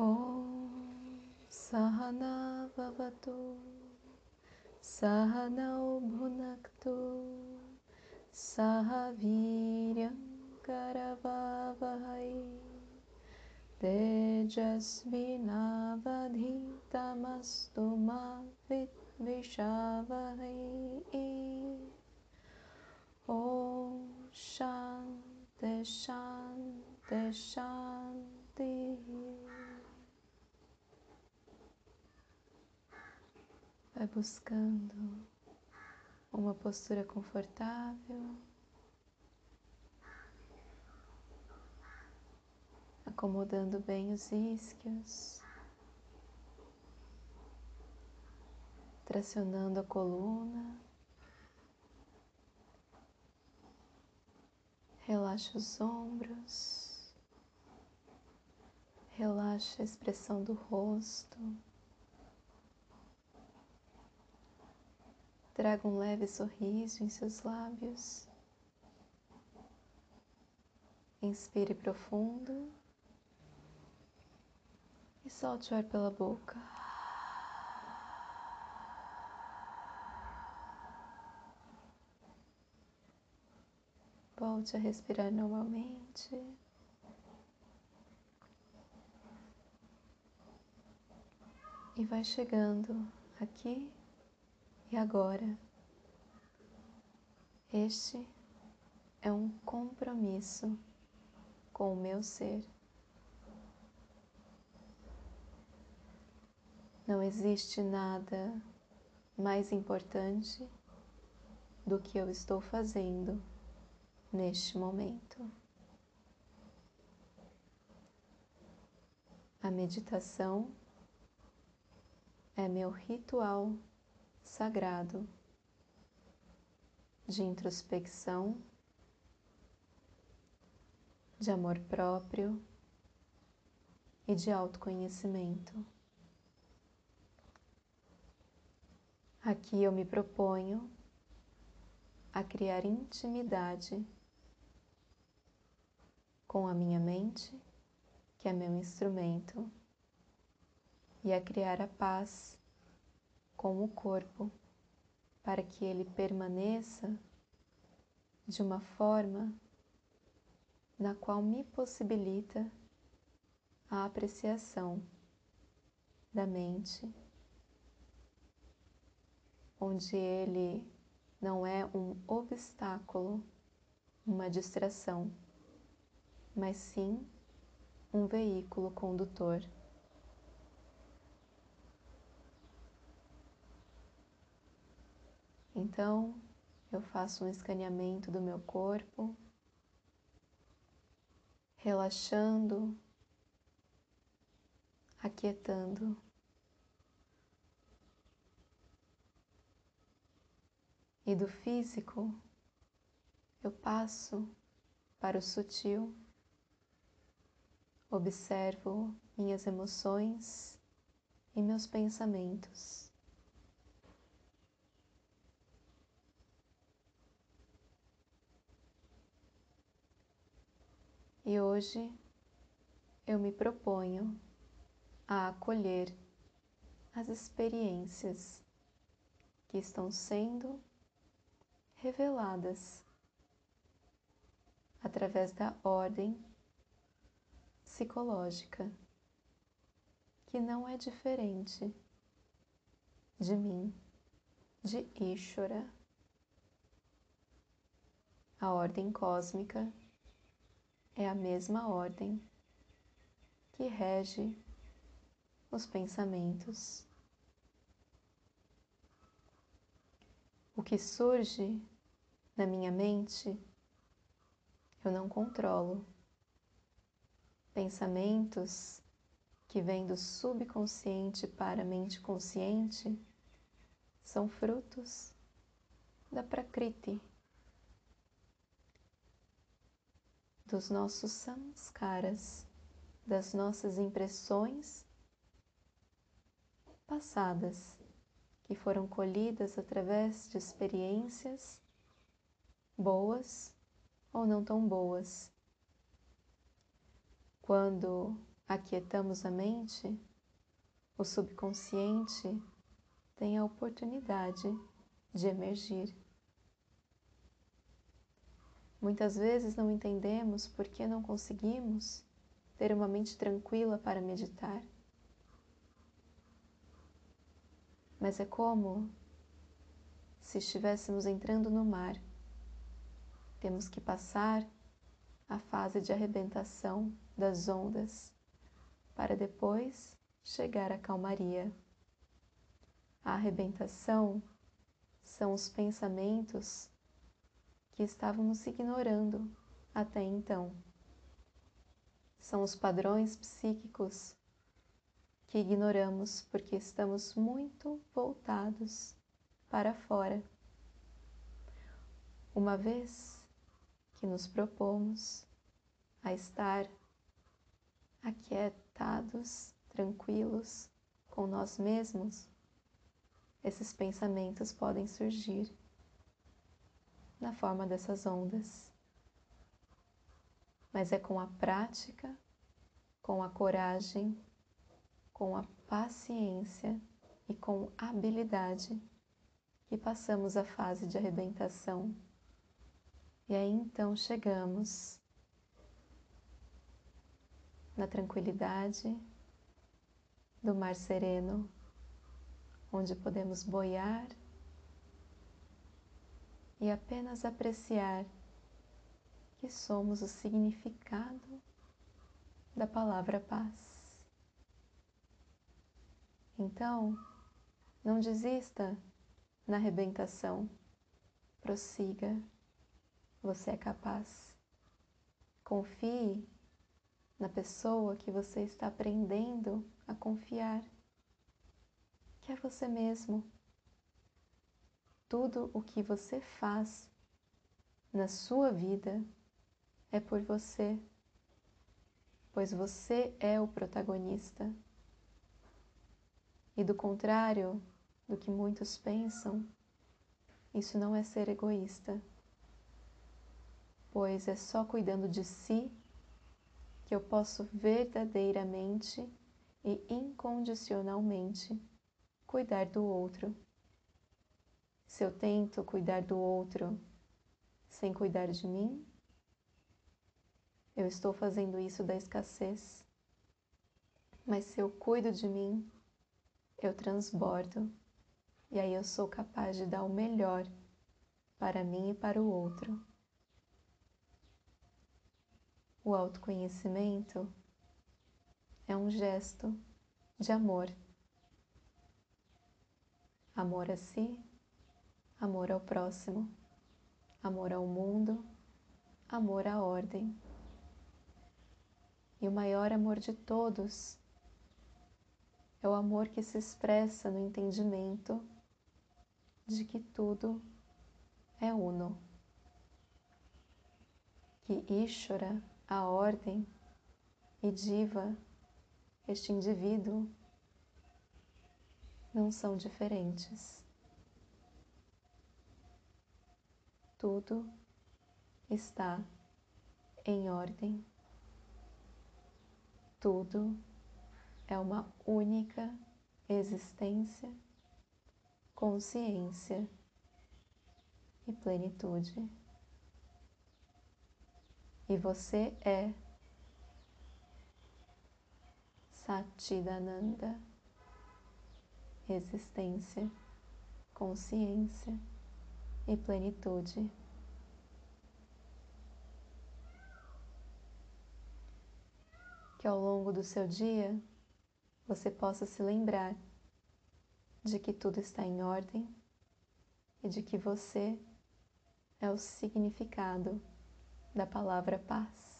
Om Sahana Vavatu Sahanau Bhunaktu Sahaviryam Karavavahai Tejasvinavadhitamastu ma Vishavahai Om Shanti Shanti Shanti Vai buscando uma postura confortável, acomodando bem os isquios, tracionando a coluna, relaxa os ombros, relaxa a expressão do rosto. Traga um leve sorriso em seus lábios. Inspire profundo e solte o ar pela boca. Volte a respirar normalmente. E vai chegando aqui e agora, este é um compromisso com o meu ser. Não existe nada mais importante do que eu estou fazendo neste momento. A meditação é meu ritual sagrado de introspecção, de amor próprio e de autoconhecimento. Aqui eu me proponho a criar intimidade com a minha mente, que é meu instrumento, e a criar a paz com o corpo, para que ele permaneça de uma forma na qual me possibilita a apreciação da mente, onde ele não é um obstáculo, uma distração, mas sim um veículo condutor. Então, eu faço um escaneamento do meu corpo, relaxando, aquietando. E do físico, eu passo para o sutil, observo minhas emoções e meus pensamentos. E hoje eu me proponho a acolher as experiências que estão sendo reveladas através da ordem psicológica, que não é diferente de mim, de Ishvara, a ordem cósmica é a mesma ordem que rege os pensamentos. O que surge na minha mente, eu não controlo. Pensamentos que vêm do subconsciente para a mente consciente são frutos da Prakriti, dos nossos samskaras, das nossas impressões passadas, que foram colhidas através de experiências boas ou não tão boas. Quando aquietamos a mente, o subconsciente tem a oportunidade de emergir. Muitas vezes não entendemos por que não conseguimos ter uma mente tranquila para meditar. Mas é como se estivéssemos entrando no mar. Temos que passar a fase de arrebentação das ondas para depois chegar à calmaria. A arrebentação são os pensamentos que estávamos ignorando até então. São os padrões psíquicos que ignoramos porque estamos muito voltados para fora. Uma vez que nos propomos a estar aquietados, tranquilos com nós mesmos, esses pensamentos podem surgir na forma dessas ondas. Mas é com a prática, com a coragem com a paciência e com habilidade que passamos a fase de arrebentação. E aí então chegamos na tranquilidade do mar sereno, onde podemos boiar e apenas apreciar que somos o significado da palavra paz. Então, não desista na arrebentação, prossiga, você é capaz. Confie na pessoa que você está aprendendo a confiar, que é você mesmo. Tudo o que você faz na sua vida é por você, pois você é o protagonista. E do contrário do que muitos pensam, isso não é ser egoísta, pois é só cuidando de si que eu posso verdadeiramente e incondicionalmente cuidar do outro. Se eu tento cuidar do outro sem cuidar de mim, eu estou fazendo isso da escassez. Mas se eu cuido de mim, eu transbordo e aí eu sou capaz de dar o melhor para mim e para o outro. O autoconhecimento é um gesto de amor. Amor a si, amor ao próximo, amor ao mundo, amor à ordem. E o maior amor de todos é o amor que se expressa no entendimento de que tudo é uno. Que Ishvara, a ordem, e Diva, este indivíduo, não são diferentes. Tudo está em ordem. Tudo é uma única existência, consciência e plenitude. E você é Satidananda, existência, consciência e plenitude. Que ao longo do seu dia você possa se lembrar de que tudo está em ordem e de que você é o significado da palavra paz.